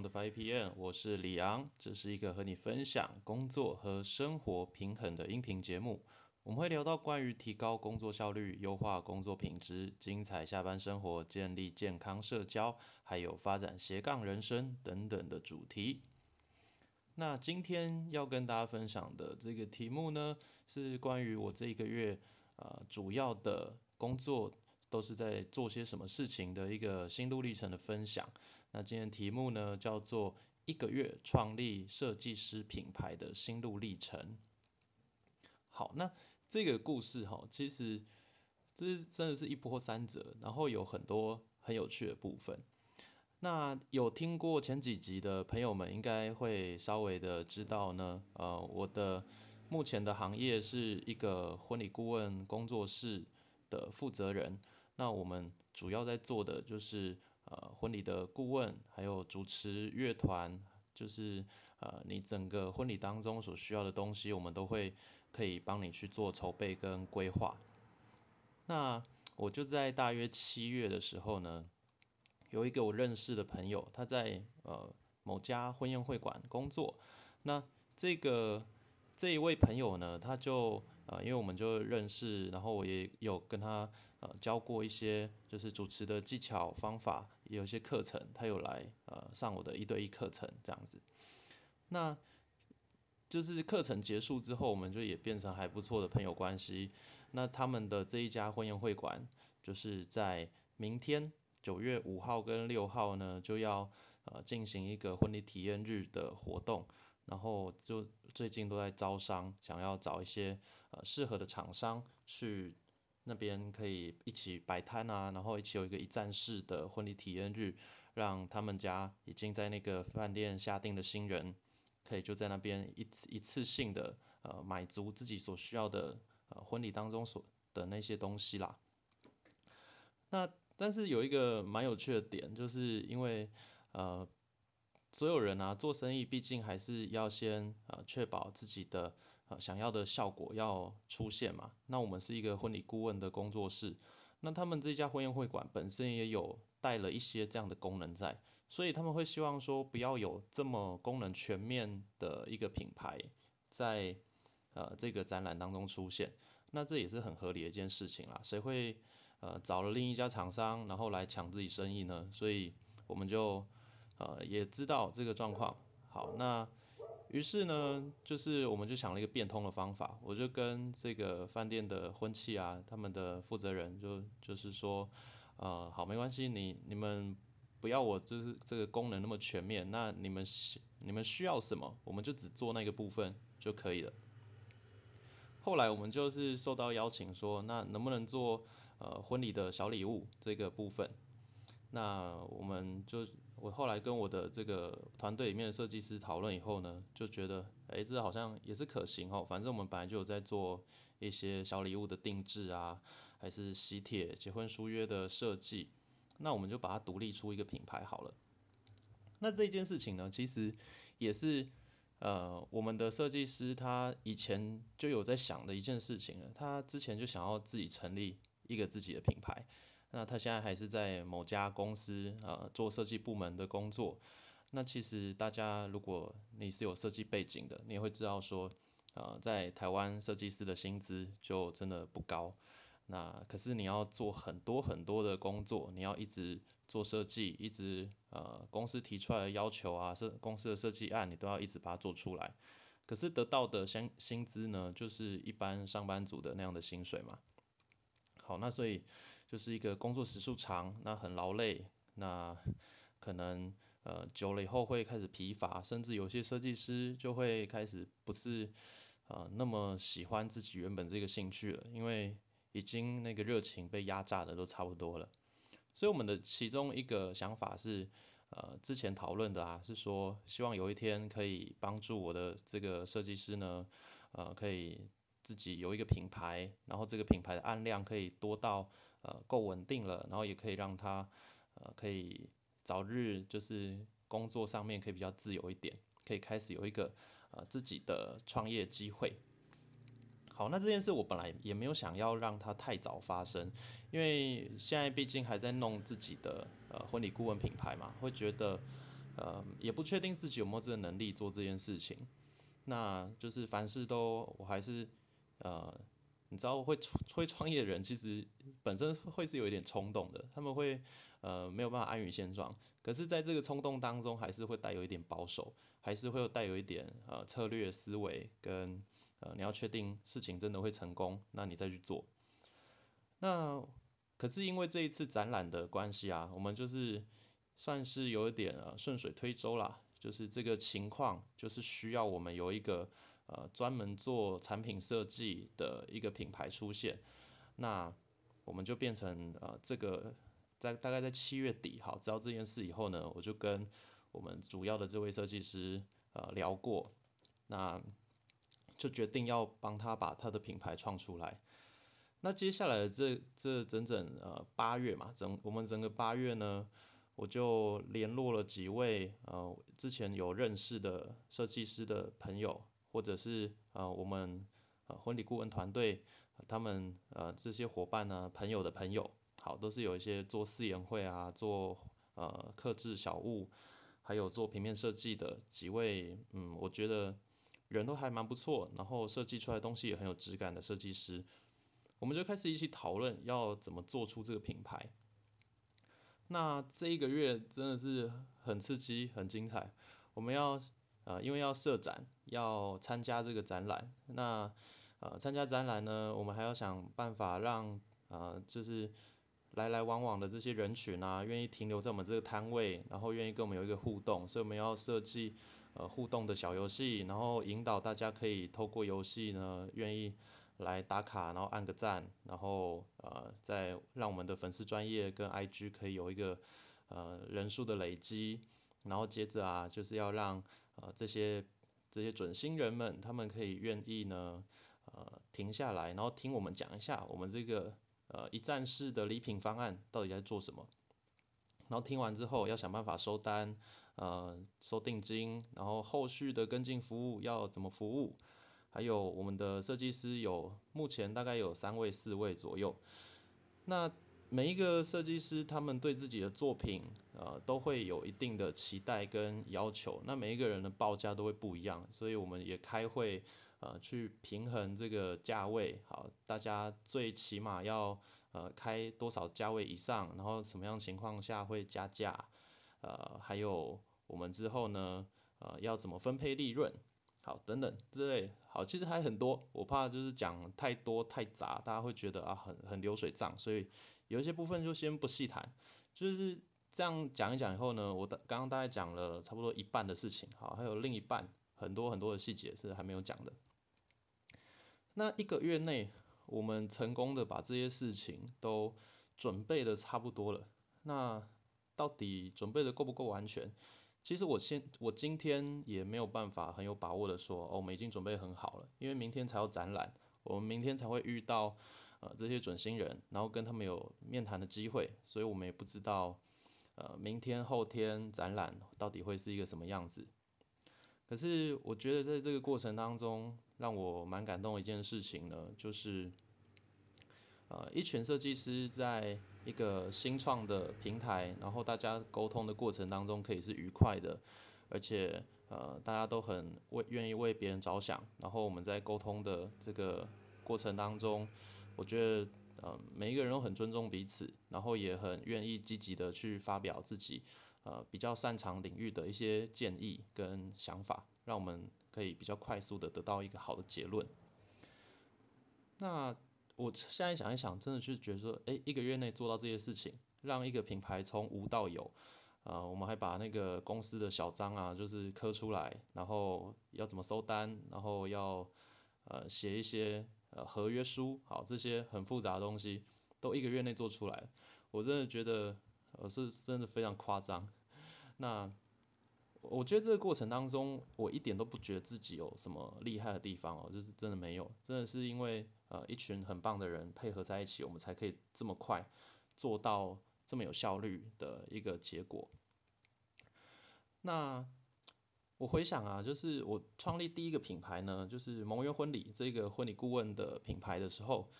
Beyond v PM，我是李昂，这是一个和你分享工作和生活平衡的音频节目。我们会聊到关于提高工作效率、优化工作品质、精彩下班生活、建立健康社交，还有发展斜杠人生等等的主题。那今天要跟大家分享的这个题目呢，是关于我这一个月呃主要的工作都是在做些什么事情的一个心路历程的分享。那今天题目呢叫做一个月创立设计师品牌的心路历程。好，那这个故事哈，其实这真的是一波三折，然后有很多很有趣的部分。那有听过前几集的朋友们，应该会稍微的知道呢，呃，我的目前的行业是一个婚礼顾问工作室的负责人。那我们主要在做的就是呃婚礼的顾问，还有主持乐团，就是呃你整个婚礼当中所需要的东西，我们都会可以帮你去做筹备跟规划。那我就在大约七月的时候呢。有一个我认识的朋友，他在呃某家婚宴会馆工作。那这个这一位朋友呢，他就呃因为我们就认识，然后我也有跟他呃教过一些就是主持的技巧方法，也有一些课程，他有来呃上我的一对一课程这样子。那就是课程结束之后，我们就也变成还不错的朋友关系。那他们的这一家婚宴会馆，就是在明天。九月五号跟六号呢，就要呃进行一个婚礼体验日的活动，然后就最近都在招商，想要找一些呃适合的厂商去那边可以一起摆摊啊，然后一起有一个一站式的婚礼体验日，让他们家已经在那个饭店下定的新人，可以就在那边一次一次性的呃买足自己所需要的呃婚礼当中所的那些东西啦。那但是有一个蛮有趣的点，就是因为呃所有人啊做生意，毕竟还是要先呃确保自己的呃想要的效果要出现嘛。那我们是一个婚礼顾问的工作室，那他们这家婚宴会馆本身也有带了一些这样的功能在，所以他们会希望说不要有这么功能全面的一个品牌在呃这个展览当中出现。那这也是很合理的一件事情啦，谁会？呃，找了另一家厂商，然后来抢自己生意呢，所以我们就呃也知道这个状况。好，那于是呢，就是我们就想了一个变通的方法，我就跟这个饭店的婚庆啊，他们的负责人就就是说，呃，好，没关系，你你们不要我就是这个功能那么全面，那你们你们需要什么，我们就只做那个部分就可以了。后来我们就是受到邀请说，那能不能做？呃，婚礼的小礼物这个部分，那我们就我后来跟我的这个团队里面的设计师讨论以后呢，就觉得，哎，这好像也是可行哦。反正我们本来就有在做一些小礼物的定制啊，还是喜帖、结婚书约的设计，那我们就把它独立出一个品牌好了。那这件事情呢，其实也是呃我们的设计师他以前就有在想的一件事情了，他之前就想要自己成立。一个自己的品牌，那他现在还是在某家公司呃做设计部门的工作。那其实大家如果你是有设计背景的，你也会知道说，呃在台湾设计师的薪资就真的不高。那可是你要做很多很多的工作，你要一直做设计，一直呃公司提出来的要求啊，设公司的设计案你都要一直把它做出来。可是得到的薪薪资呢，就是一般上班族的那样的薪水嘛。好，那所以就是一个工作时数长，那很劳累，那可能呃久了以后会开始疲乏，甚至有些设计师就会开始不是呃那么喜欢自己原本这个兴趣了，因为已经那个热情被压榨的都差不多了。所以我们的其中一个想法是，呃之前讨论的啊，是说希望有一天可以帮助我的这个设计师呢，呃可以。自己有一个品牌，然后这个品牌的案量可以多到呃够稳定了，然后也可以让他呃可以早日就是工作上面可以比较自由一点，可以开始有一个呃自己的创业机会。好，那这件事我本来也没有想要让它太早发生，因为现在毕竟还在弄自己的呃婚礼顾问品牌嘛，会觉得呃，也不确定自己有没有这个能力做这件事情。那就是凡事都我还是呃，你知道会会创业的人其实本身会是有一点冲动的，他们会呃没有办法安于现状，可是在这个冲动当中还是会带有一点保守，还是会有带有一点呃策略思维跟呃你要确定事情真的会成功，那你再去做。那可是因为这一次展览的关系啊，我们就是算是有一点呃顺水推舟啦。就是这个情况，就是需要我们有一个呃专门做产品设计的一个品牌出现，那我们就变成呃这个在大概在七月底，好知道这件事以后呢，我就跟我们主要的这位设计师呃聊过，那就决定要帮他把他的品牌创出来。那接下来这这整整呃八月嘛，整我们整个八月呢。我就联络了几位呃之前有认识的设计师的朋友，或者是呃我们呃婚礼顾问团队，他们呃这些伙伴呢朋友的朋友，好都是有一些做四言会啊，做呃刻制小物，还有做平面设计的几位，嗯我觉得人都还蛮不错，然后设计出来东西也很有质感的设计师，我们就开始一起讨论要怎么做出这个品牌。那这一个月真的是很刺激、很精彩。我们要呃，因为要设展，要参加这个展览。那呃，参加展览呢，我们还要想办法让呃，就是来来往往的这些人群啊，愿意停留在我们这个摊位，然后愿意跟我们有一个互动。所以我们要设计呃互动的小游戏，然后引导大家可以透过游戏呢，愿意。来打卡，然后按个赞，然后呃再让我们的粉丝专业跟 IG 可以有一个呃人数的累积，然后接着啊就是要让呃这些这些准新人们他们可以愿意呢呃停下来，然后听我们讲一下我们这个呃一站式的礼品方案到底在做什么，然后听完之后要想办法收单呃收定金，然后后续的跟进服务要怎么服务。还有我们的设计师有目前大概有三位四位左右，那每一个设计师他们对自己的作品呃都会有一定的期待跟要求，那每一个人的报价都会不一样，所以我们也开会呃去平衡这个价位，好，大家最起码要呃开多少价位以上，然后什么样情况下会加价，呃还有我们之后呢呃要怎么分配利润。好，等等之类，好，其实还很多，我怕就是讲太多太杂，大家会觉得啊很很流水账，所以有一些部分就先不细谈，就是这样讲一讲以后呢，我的刚刚大概讲了差不多一半的事情，好，还有另一半很多很多的细节是还没有讲的。那一个月内，我们成功的把这些事情都准备的差不多了，那到底准备的够不够完全？其实我现我今天也没有办法很有把握的说，哦，我们已经准备很好了，因为明天才有展览，我们明天才会遇到呃这些准新人，然后跟他们有面谈的机会，所以我们也不知道呃明天后天展览到底会是一个什么样子。可是我觉得在这个过程当中，让我蛮感动的一件事情呢，就是呃一群设计师在。一个新创的平台，然后大家沟通的过程当中可以是愉快的，而且呃大家都很为愿意为别人着想，然后我们在沟通的这个过程当中，我觉得呃每一个人都很尊重彼此，然后也很愿意积极的去发表自己呃比较擅长领域的一些建议跟想法，让我们可以比较快速的得到一个好的结论。那我现在想一想，真的是觉得说，哎，一个月内做到这些事情，让一个品牌从无到有，啊，我们还把那个公司的小章啊，就是刻出来，然后要怎么收单，然后要呃写一些呃合约书，好，这些很复杂的东西，都一个月内做出来，我真的觉得，呃是真的非常夸张。那我觉得这个过程当中，我一点都不觉得自己有什么厉害的地方哦，就是真的没有，真的是因为。呃，一群很棒的人配合在一起，我们才可以这么快做到这么有效率的一个结果。那我回想啊，就是我创立第一个品牌呢，就是蒙约婚礼这个婚礼顾问的品牌的时候，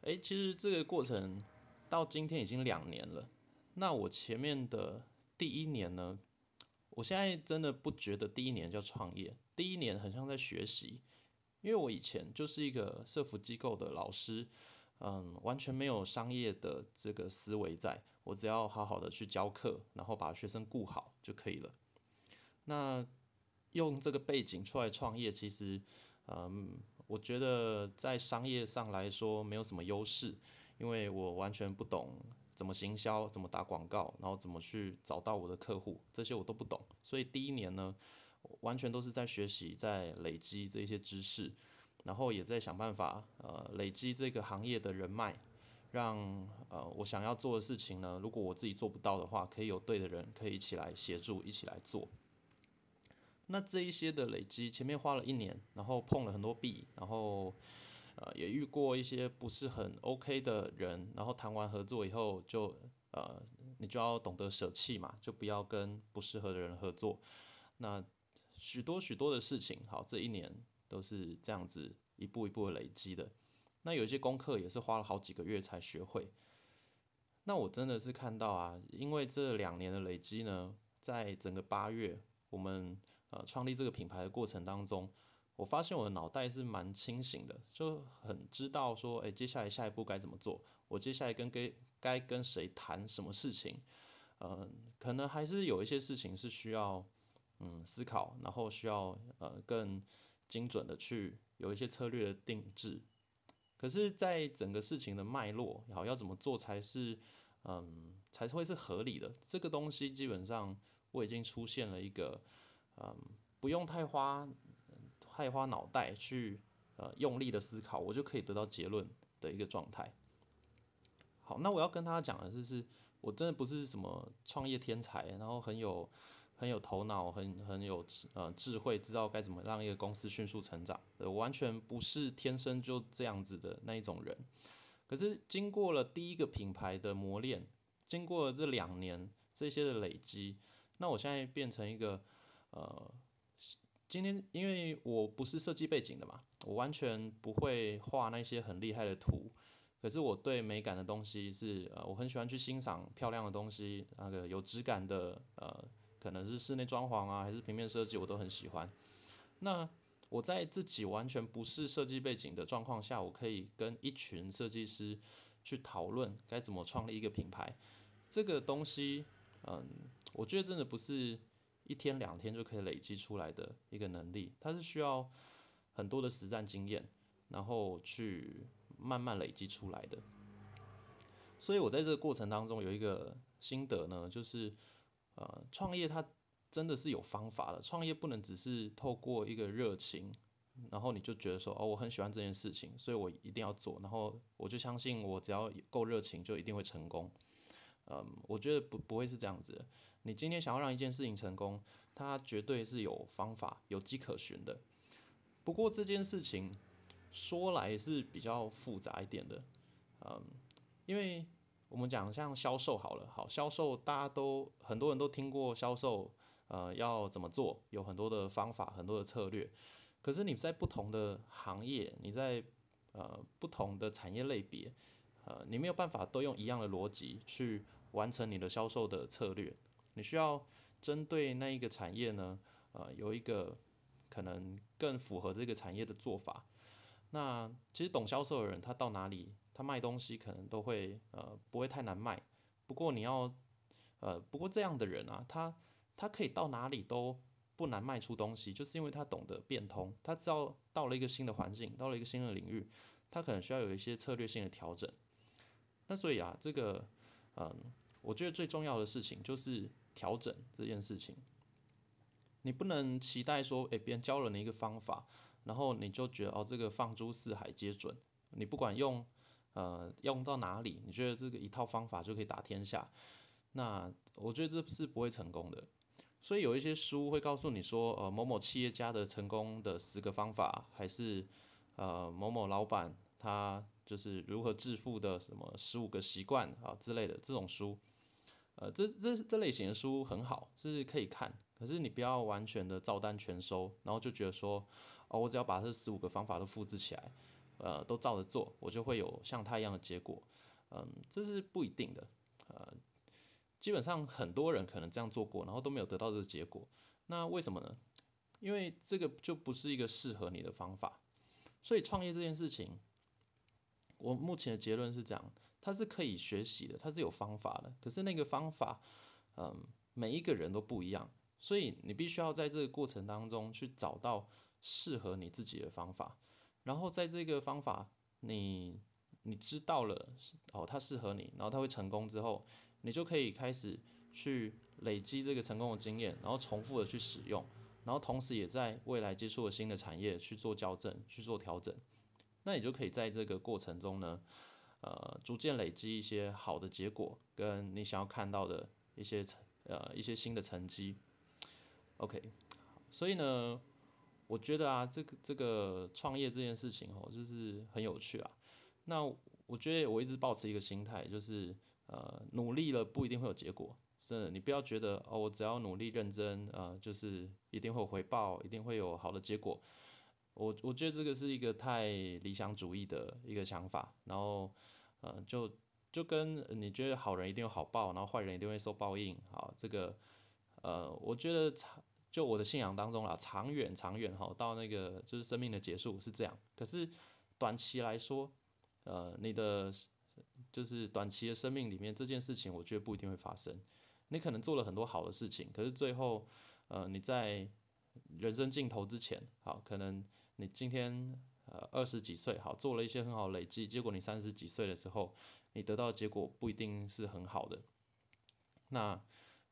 哎，其实这个过程到今天已经两年了。那我前面的第一年呢，我现在真的不觉得第一年叫创业，第一年很像在学习，因为我以前就是一个社服机构的老师，嗯，完全没有商业的这个思维在，我只要好好的去教课，然后把学生顾好就可以了。那用这个背景出来创业，其实，嗯，我觉得在商业上来说没有什么优势，因为我完全不懂。怎么行销，怎么打广告，然后怎么去找到我的客户，这些我都不懂。所以第一年呢，完全都是在学习，在累积这些知识，然后也在想办法，呃，累积这个行业的人脉，让呃我想要做的事情呢，如果我自己做不到的话，可以有对的人可以一起来协助，一起来做。那这一些的累积，前面花了一年，然后碰了很多壁，然后。呃，也遇过一些不是很 OK 的人，然后谈完合作以后，就呃，你就要懂得舍弃嘛，就不要跟不适合的人合作。那许多许多的事情，好，这一年都是这样子一步一步的累积的。那有些功课也是花了好几个月才学会。那我真的是看到啊，因为这两年的累积呢，在整个八月，我们呃创立这个品牌的过程当中。我发现我的脑袋是蛮清醒的，就很知道说，哎，接下来下一步该怎么做，我接下来跟该该跟谁谈什么事情，嗯，可能还是有一些事情是需要嗯思考，然后需要呃更精准的去有一些策略的定制，可是，在整个事情的脉络，好要怎么做才是嗯才会是合理的，这个东西基本上我已经出现了一个嗯不用太花。太花脑袋去呃用力的思考，我就可以得到结论的一个状态。好，那我要跟大家讲的就是，我真的不是什么创业天才，然后很有很有头脑，很很有呃智慧，知道该怎么让一个公司迅速成长。我完全不是天生就这样子的那一种人。可是经过了第一个品牌的磨练，经过了这两年这些的累积，那我现在变成一个呃。今天因为我不是设计背景的嘛，我完全不会画那些很厉害的图，可是我对美感的东西是呃我很喜欢去欣赏漂亮的东西，那个有质感的呃可能是室内装潢啊还是平面设计我都很喜欢。那我在自己完全不是设计背景的状况下，我可以跟一群设计师去讨论该怎么创立一个品牌，这个东西嗯我觉得真的不是。一天两天就可以累积出来的一个能力，它是需要很多的实战经验，然后去慢慢累积出来的。所以我在这个过程当中有一个心得呢，就是呃创业它真的是有方法的，创业不能只是透过一个热情，然后你就觉得说哦我很喜欢这件事情，所以我一定要做，然后我就相信我只要够热情就一定会成功。嗯，我觉得不不会是这样子。你今天想要让一件事情成功，它绝对是有方法、有迹可循的。不过这件事情说来是比较复杂一点的，嗯，因为我们讲像销售好了，好销售大家都很多人都听过销售，呃，要怎么做，有很多的方法、很多的策略。可是你在不同的行业，你在呃不同的产业类别，呃，你没有办法都用一样的逻辑去完成你的销售的策略。你需要针对那一个产业呢，呃，有一个可能更符合这个产业的做法。那其实懂销售的人，他到哪里，他卖东西可能都会呃不会太难卖。不过你要呃不过这样的人啊，他他可以到哪里都不难卖出东西，就是因为他懂得变通，他知道到了一个新的环境，到了一个新的领域，他可能需要有一些策略性的调整。那所以啊，这个嗯，我觉得最重要的事情就是。调整这件事情，你不能期待说，哎，别人教了你一个方法，然后你就觉得哦，这个放诸四海皆准，你不管用，呃，用到哪里，你觉得这个一套方法就可以打天下，那我觉得这是不会成功的。所以有一些书会告诉你说，呃，某某企业家的成功的十个方法，还是呃某某老板他就是如何致富的什么十五个习惯啊之类的这种书。呃，这这这类型的书很好，是可以看，可是你不要完全的照单全收，然后就觉得说，哦，我只要把这十五个方法都复制起来，呃，都照着做，我就会有像他一样的结果，嗯，这是不一定的，呃，基本上很多人可能这样做过，然后都没有得到这个结果。那为什么呢？因为这个就不是一个适合你的方法。所以创业这件事情，我目前的结论是这样，它是可以学习的，它是有方法的。可是那个方法，嗯，每一个人都不一样，所以你必须要在这个过程当中去找到适合你自己的方法。然后在这个方法，你你知道了哦，它适合你，然后它会成功之后，你就可以开始去累积这个成功的经验，然后重复的去使用。然后同时也在未来接触了新的产业去做校正、去做调整，那你就可以在这个过程中呢，呃，逐渐累积一些好的结果，跟你想要看到的一些成呃一些新的成绩。OK，所以呢，我觉得啊，这个这个创业这件事情哦，就是很有趣啊。那我觉得我一直保持一个心态，就是呃努力了不一定会有结果。真的，你不要觉得哦，我只要努力认真，呃，就是一定会有回报，一定会有好的结果。我我觉得这个是一个太理想主义的一个想法，然后，呃，就就跟你觉得好人一定有好报，然后坏人一定会受报应，好，这个，呃，我觉得长就我的信仰当中啦，长远长远哈，到那个就是生命的结束是这样。可是短期来说，呃，你的就是短期的生命里面这件事情，我觉得不一定会发生。你可能做了很多好的事情，可是最后，呃，你在人生尽头之前，好，可能你今天呃二十几岁，好，做了一些很好累积，结果你三十几岁的时候，你得到的结果不一定是很好的。那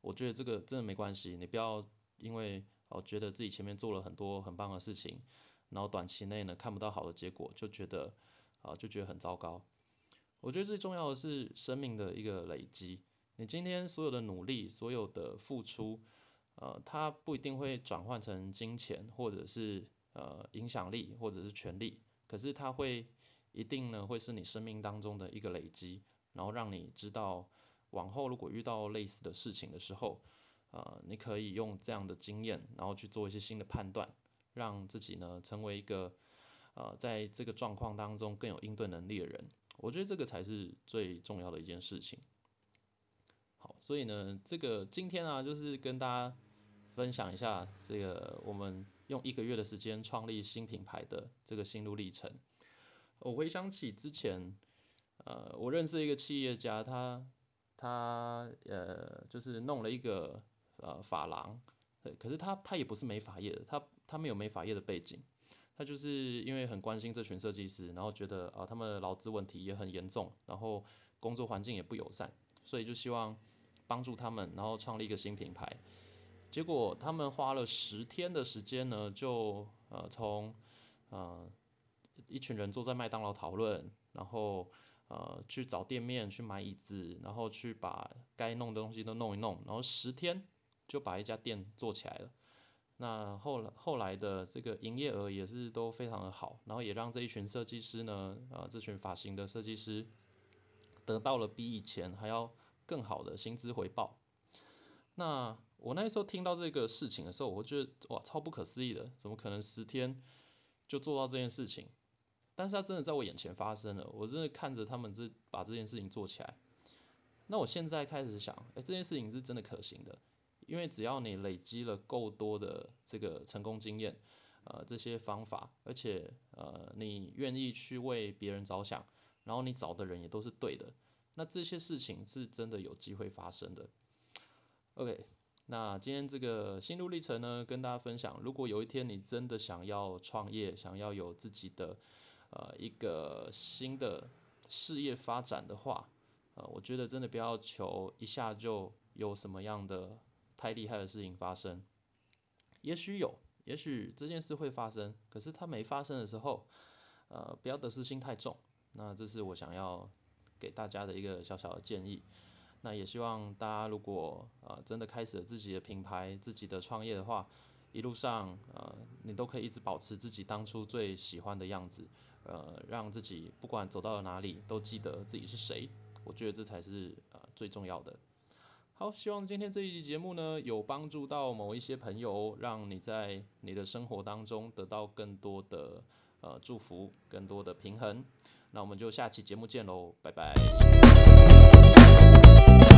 我觉得这个真的没关系，你不要因为哦觉得自己前面做了很多很棒的事情，然后短期内呢看不到好的结果，就觉得啊就觉得很糟糕。我觉得最重要的是生命的一个累积。你今天所有的努力，所有的付出，呃，它不一定会转换成金钱，或者是呃影响力，或者是权力，可是它会一定呢会是你生命当中的一个累积，然后让你知道往后如果遇到类似的事情的时候，呃，你可以用这样的经验，然后去做一些新的判断，让自己呢成为一个呃在这个状况当中更有应对能力的人。我觉得这个才是最重要的一件事情。好所以呢，这个今天啊，就是跟大家分享一下这个我们用一个月的时间创立新品牌的这个心路历程。我回想起之前，呃，我认识一个企业家，他他呃就是弄了一个呃发廊，可是他他也不是美发业的，他他没有美发业的背景，他就是因为很关心这群设计师，然后觉得啊他们的劳资问题也很严重，然后工作环境也不友善，所以就希望。帮助他们，然后创立一个新品牌。结果他们花了十天的时间呢，就呃从呃一群人坐在麦当劳讨论，然后呃去找店面去买椅子，然后去把该弄的东西都弄一弄，然后十天就把一家店做起来了。那后来后来的这个营业额也是都非常的好，然后也让这一群设计师呢，呃这群发型的设计师得到了比以前还要。更好的薪资回报。那我那时候听到这个事情的时候，我觉得哇，超不可思议的，怎么可能十天就做到这件事情？但是它真的在我眼前发生了，我真的看着他们这把这件事情做起来。那我现在开始想，哎，这件事情是真的可行的，因为只要你累积了够多的这个成功经验，呃，这些方法，而且呃，你愿意去为别人着想，然后你找的人也都是对的。那这些事情是真的有机会发生的。OK，那今天这个心路历程呢，跟大家分享，如果有一天你真的想要创业，想要有自己的呃一个新的事业发展的话，呃，我觉得真的不要求一下就有什么样的太厉害的事情发生。也许有，也许这件事会发生，可是它没发生的时候，呃，不要得失心太重。那这是我想要。给大家的一个小小的建议，那也希望大家如果呃真的开始了自己的品牌、自己的创业的话，一路上呃你都可以一直保持自己当初最喜欢的样子，呃让自己不管走到了哪里都记得自己是谁，我觉得这才是呃最重要的。好，希望今天这一集节目呢有帮助到某一些朋友，让你在你的生活当中得到更多的呃祝福，更多的平衡。那我们就下期节目见喽，拜拜。thank you